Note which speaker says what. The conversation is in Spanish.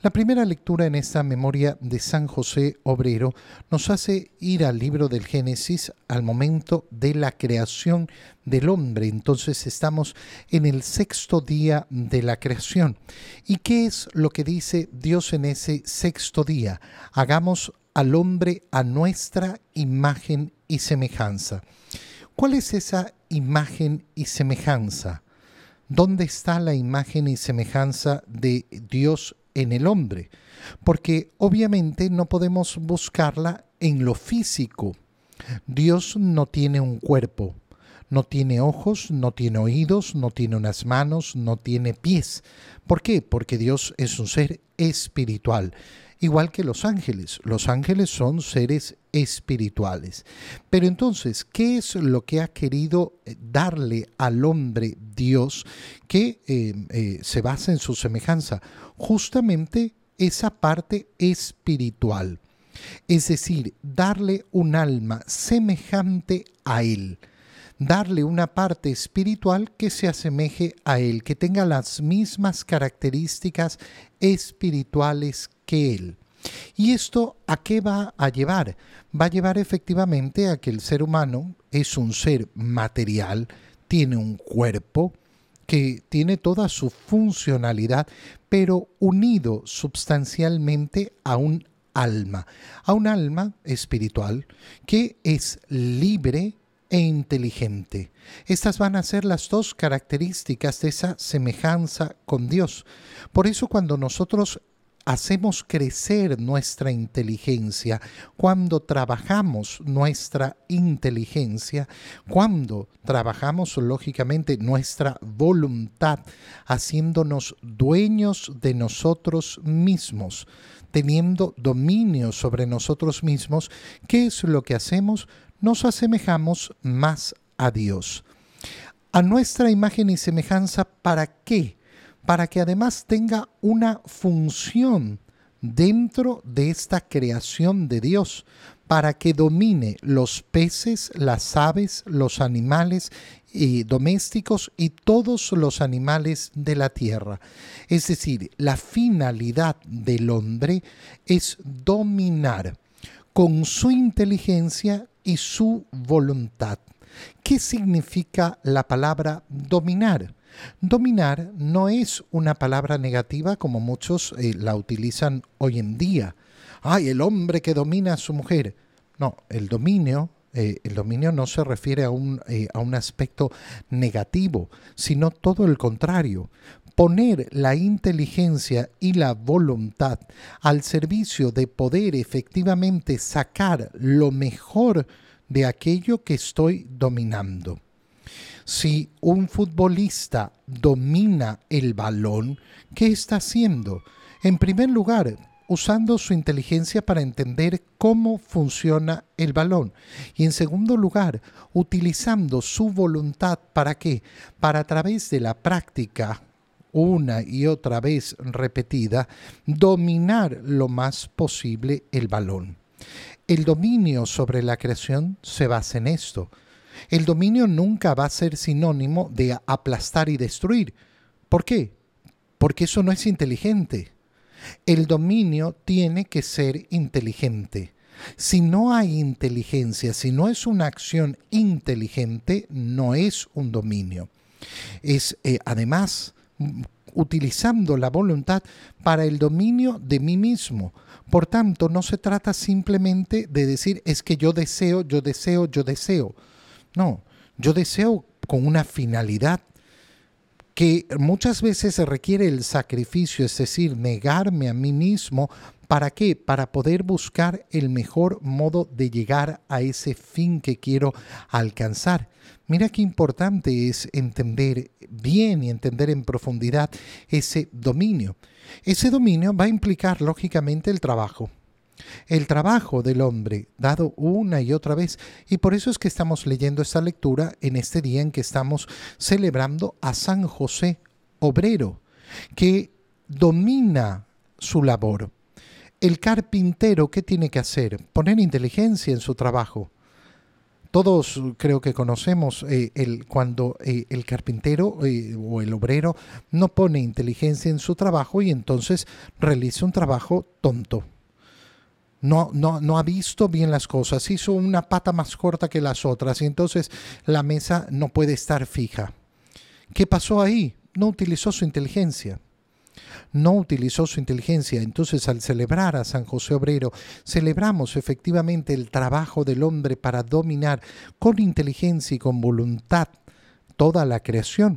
Speaker 1: La primera lectura en esta memoria de San José Obrero nos hace ir al libro del Génesis al momento de la creación del hombre. Entonces estamos en el sexto día de la creación. ¿Y qué es lo que dice Dios en ese sexto día? Hagamos al hombre a nuestra imagen y semejanza. ¿Cuál es esa imagen y semejanza? ¿Dónde está la imagen y semejanza de Dios en el hombre, porque obviamente no podemos buscarla en lo físico. Dios no tiene un cuerpo, no tiene ojos, no tiene oídos, no tiene unas manos, no tiene pies. ¿Por qué? Porque Dios es un ser espiritual, igual que los ángeles. Los ángeles son seres espirituales. Pero entonces, ¿qué es lo que ha querido eh, darle al hombre Dios que eh, eh, se basa en su semejanza? Justamente esa parte espiritual. Es decir, darle un alma semejante a Él darle una parte espiritual que se asemeje a Él, que tenga las mismas características espirituales que Él. ¿Y esto a qué va a llevar? Va a llevar efectivamente a que el ser humano es un ser material, tiene un cuerpo, que tiene toda su funcionalidad, pero unido sustancialmente a un alma, a un alma espiritual que es libre e inteligente. Estas van a ser las dos características de esa semejanza con Dios. Por eso cuando nosotros hacemos crecer nuestra inteligencia, cuando trabajamos nuestra inteligencia, cuando trabajamos lógicamente nuestra voluntad, haciéndonos dueños de nosotros mismos, teniendo dominio sobre nosotros mismos, ¿qué es lo que hacemos? Nos asemejamos más a Dios. A nuestra imagen y semejanza, ¿para qué? Para que además tenga una función dentro de esta creación de Dios, para que domine los peces, las aves, los animales eh, domésticos y todos los animales de la tierra. Es decir, la finalidad del hombre es dominar con su inteligencia y su voluntad. ¿Qué significa la palabra dominar? Dominar no es una palabra negativa como muchos eh, la utilizan hoy en día. Ay, el hombre que domina a su mujer. No, el dominio, eh, el dominio no se refiere a un, eh, a un aspecto negativo, sino todo el contrario. Poner la inteligencia y la voluntad al servicio de poder efectivamente sacar lo mejor de aquello que estoy dominando. Si un futbolista domina el balón, ¿qué está haciendo? En primer lugar, usando su inteligencia para entender cómo funciona el balón. Y en segundo lugar, utilizando su voluntad para qué? Para a través de la práctica una y otra vez repetida, dominar lo más posible el balón. El dominio sobre la creación se basa en esto. El dominio nunca va a ser sinónimo de aplastar y destruir. ¿Por qué? Porque eso no es inteligente. El dominio tiene que ser inteligente. Si no hay inteligencia, si no es una acción inteligente, no es un dominio. Es eh, además utilizando la voluntad para el dominio de mí mismo. Por tanto, no se trata simplemente de decir es que yo deseo, yo deseo, yo deseo. No, yo deseo con una finalidad que muchas veces requiere el sacrificio, es decir, negarme a mí mismo. ¿Para qué? Para poder buscar el mejor modo de llegar a ese fin que quiero alcanzar. Mira qué importante es entender bien y entender en profundidad ese dominio. Ese dominio va a implicar lógicamente el trabajo. El trabajo del hombre dado una y otra vez. Y por eso es que estamos leyendo esta lectura en este día en que estamos celebrando a San José Obrero, que domina su labor. El carpintero, ¿qué tiene que hacer? Poner inteligencia en su trabajo. Todos creo que conocemos eh, el, cuando eh, el carpintero eh, o el obrero no pone inteligencia en su trabajo y entonces realiza un trabajo tonto. No, no, no ha visto bien las cosas, hizo una pata más corta que las otras y entonces la mesa no puede estar fija. ¿Qué pasó ahí? No utilizó su inteligencia no utilizó su inteligencia. Entonces, al celebrar a San José Obrero, celebramos efectivamente el trabajo del hombre para dominar con inteligencia y con voluntad toda la creación.